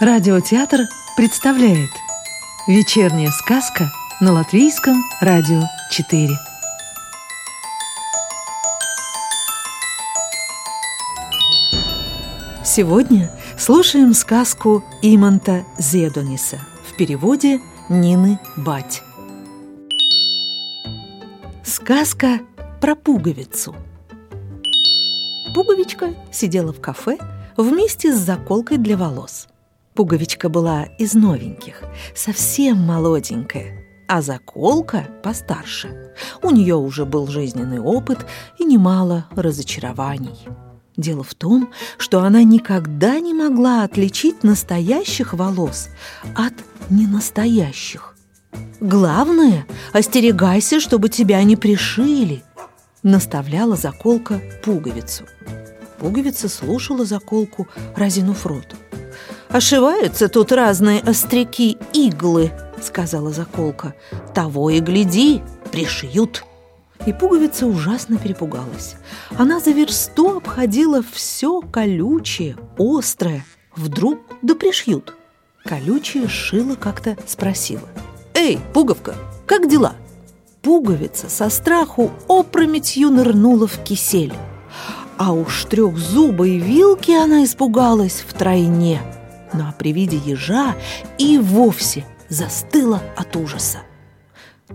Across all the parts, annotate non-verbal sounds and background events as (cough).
Радиотеатр представляет Вечерняя сказка на Латвийском радио 4 Сегодня слушаем сказку Иманта Зедониса в переводе Нины Бать. Сказка про пуговицу. Пуговичка сидела в кафе вместе с заколкой для волос. Пуговичка была из новеньких, совсем молоденькая, а заколка постарше. У нее уже был жизненный опыт и немало разочарований. Дело в том, что она никогда не могла отличить настоящих волос от ненастоящих. «Главное, остерегайся, чтобы тебя не пришили», – наставляла заколка пуговицу. Пуговица слушала заколку, разинув рот. «Ошиваются тут разные остряки иглы», — сказала заколка. «Того и гляди, пришьют». И пуговица ужасно перепугалась. Она за версту обходила все колючее, острое. Вдруг да пришьют. Колючее шила как-то спросила. «Эй, пуговка, как дела?» Пуговица со страху опрометью нырнула в кисель. А уж трехзубой вилки она испугалась втройне – но ну, а при виде ежа и вовсе застыла от ужаса.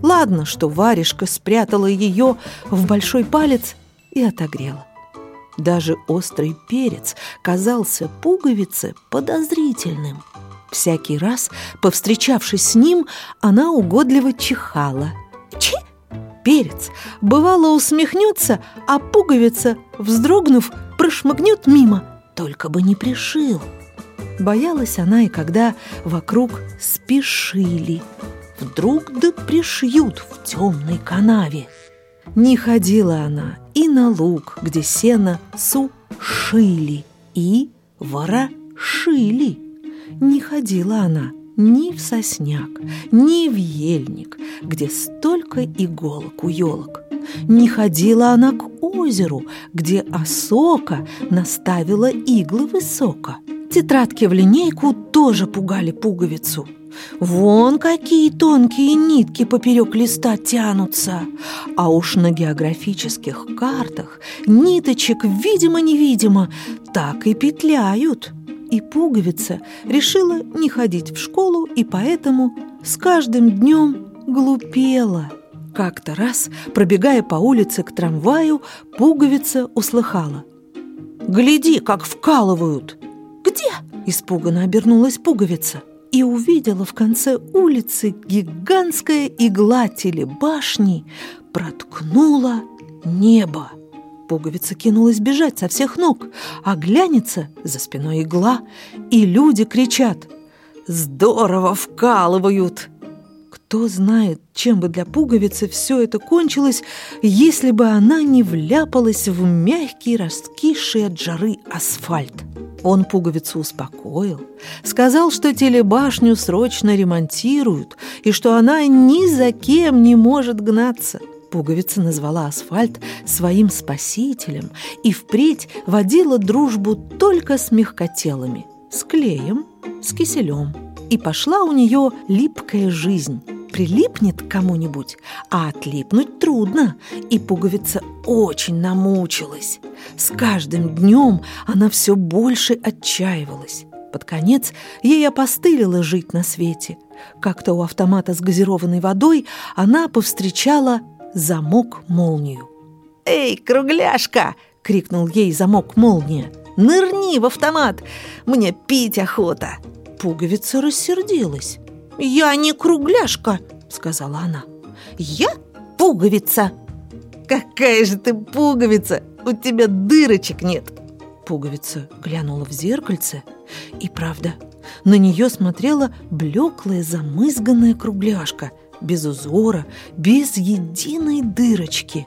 Ладно, что варежка спрятала ее в большой палец и отогрела. Даже острый перец казался пуговице подозрительным. Всякий раз, повстречавшись с ним, она угодливо чихала. Чи! Перец, бывало, усмехнется, а пуговица, вздрогнув, прошмыгнет мимо, только бы не пришил. Боялась она и когда вокруг спешили. Вдруг да пришьют в темной канаве. Не ходила она и на луг, где сено сушили и ворошили. Не ходила она ни в сосняк, ни в ельник, где столько иголок у елок. Не ходила она к озеру, где осока наставила иглы высоко. Тетрадки в линейку тоже пугали пуговицу. Вон какие тонкие нитки поперек листа тянутся. А уж на географических картах ниточек, видимо-невидимо, так и петляют. И пуговица решила не ходить в школу и поэтому с каждым днем глупела. Как-то раз, пробегая по улице к трамваю, пуговица услыхала. «Гляди, как вкалывают!» «Где?» – испуганно обернулась пуговица и увидела в конце улицы гигантская игла телебашни проткнула небо. Пуговица кинулась бежать со всех ног, а глянется за спиной игла, и люди кричат «Здорово вкалывают!» Кто знает, чем бы для пуговицы все это кончилось, если бы она не вляпалась в мягкий, раскисший от жары асфальт. Он пуговицу успокоил, сказал, что телебашню срочно ремонтируют и что она ни за кем не может гнаться. Пуговица назвала асфальт своим спасителем и впредь водила дружбу только с мягкотелыми, с клеем, с киселем. И пошла у нее липкая жизнь прилипнет к кому-нибудь, а отлипнуть трудно, и пуговица очень намучилась. С каждым днем она все больше отчаивалась. Под конец ей опостылило жить на свете. Как-то у автомата с газированной водой она повстречала замок-молнию. «Эй, кругляшка!» — крикнул ей замок-молния. «Нырни в автомат! Мне пить охота!» Пуговица рассердилась. «Я не кругляшка», — сказала она. «Я пуговица». «Какая же ты пуговица? У тебя дырочек нет!» Пуговица глянула в зеркальце, и правда, на нее смотрела блеклая замызганная кругляшка, без узора, без единой дырочки.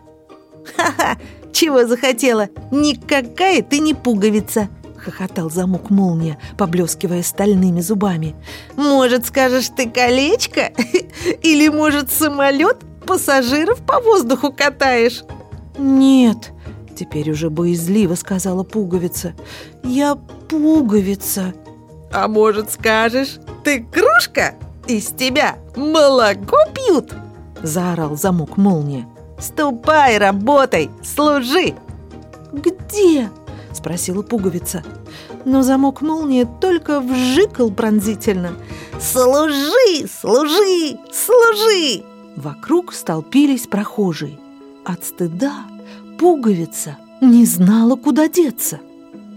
«Ха-ха! Чего захотела? Никакая ты не пуговица!» хохотал замок молния, поблескивая стальными зубами. «Может, скажешь ты колечко? (laughs) Или, может, самолет пассажиров по воздуху катаешь?» «Нет», — теперь уже боязливо сказала пуговица. «Я пуговица». А может, скажешь, ты кружка? Из тебя молоко пьют? Заорал замок молния. Ступай, работай, служи! Где? Спросила пуговица. Но замок молния только вжикал пронзительно. Служи, служи, служи! Вокруг столпились прохожие. От стыда пуговица не знала, куда деться.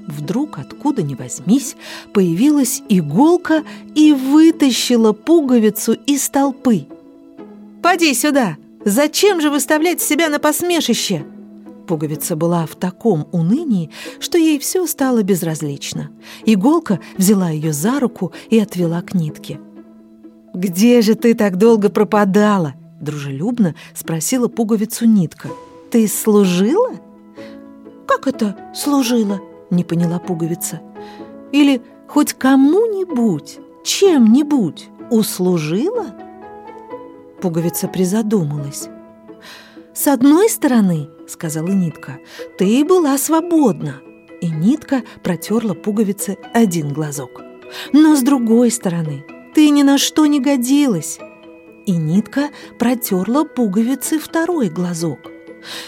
Вдруг, откуда ни возьмись, появилась иголка и вытащила пуговицу из толпы. «Поди сюда! Зачем же выставлять себя на посмешище?» Пуговица была в таком унынии, что ей все стало безразлично. Иголка взяла ее за руку и отвела к нитке. «Где же ты так долго пропадала?» – дружелюбно спросила пуговицу нитка. «Ты служила?» «Как это служила?» не поняла пуговица. Или хоть кому-нибудь, чем-нибудь услужила? Пуговица призадумалась. «С одной стороны, — сказала нитка, — ты была свободна». И нитка протерла пуговице один глазок. «Но с другой стороны, ты ни на что не годилась». И нитка протерла пуговице второй глазок.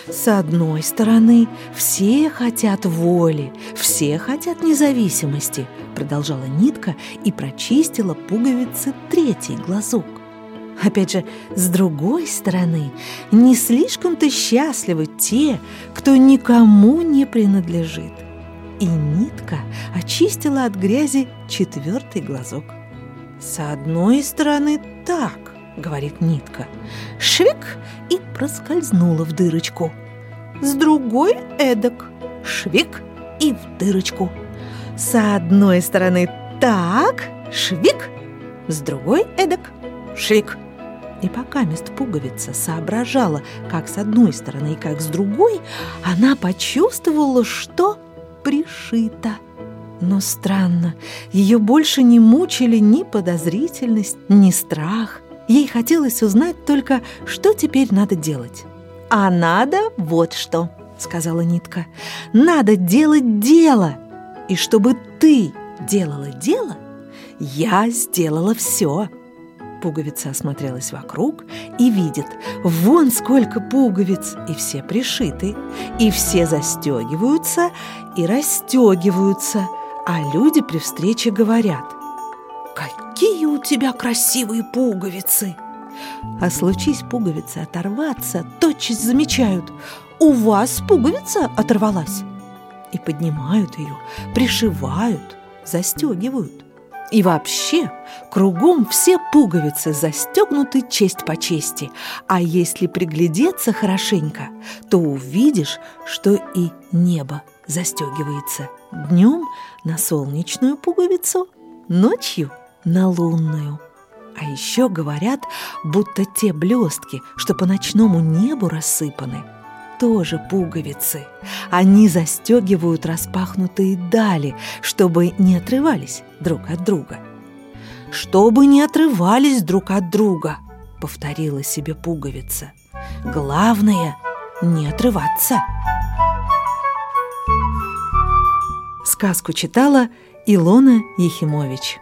С одной стороны, все хотят воли, все хотят независимости, продолжала нитка и прочистила пуговицы третий глазок. Опять же, с другой стороны, не слишком-то счастливы те, кто никому не принадлежит. И нитка очистила от грязи четвертый глазок. С одной стороны, так, — говорит нитка. Швик и проскользнула в дырочку. С другой эдак. Швик и в дырочку. С одной стороны так, швик, с другой эдак, швик. И пока мест пуговица соображала, как с одной стороны и как с другой, она почувствовала, что пришита. Но странно, ее больше не мучили ни подозрительность, ни страх. Ей хотелось узнать только, что теперь надо делать. «А надо вот что», — сказала Нитка. «Надо делать дело. И чтобы ты делала дело, я сделала все». Пуговица осмотрелась вокруг и видит, вон сколько пуговиц, и все пришиты, и все застегиваются и расстегиваются, а люди при встрече говорят — тебя красивые пуговицы!» А случись пуговицы оторваться, тотчас замечают, «У вас пуговица оторвалась!» И поднимают ее, пришивают, застегивают. И вообще, кругом все пуговицы застегнуты честь по чести, а если приглядеться хорошенько, то увидишь, что и небо застегивается днем на солнечную пуговицу, ночью – на лунную. А еще говорят, будто те блестки, что по ночному небу рассыпаны, тоже пуговицы. Они застегивают распахнутые дали, чтобы не отрывались друг от друга. «Чтобы не отрывались друг от друга», — повторила себе пуговица. «Главное — не отрываться». Сказку читала Илона Ехимович.